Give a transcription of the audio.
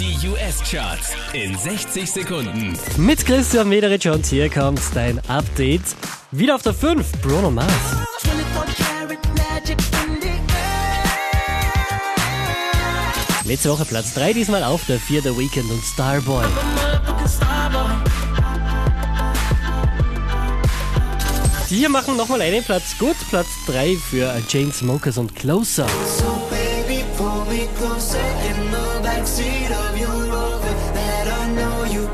Die US-Charts in 60 Sekunden. Mit Christian Mederich und hier kommt dein Update. Wieder auf der 5, Bruno Mars. Letzte Woche Platz 3, diesmal auf der 4 The Weekend und Starboy. Die hier machen nochmal einen Platz gut. Platz 3 für Jane Smokers und Closer. So baby, closer in the of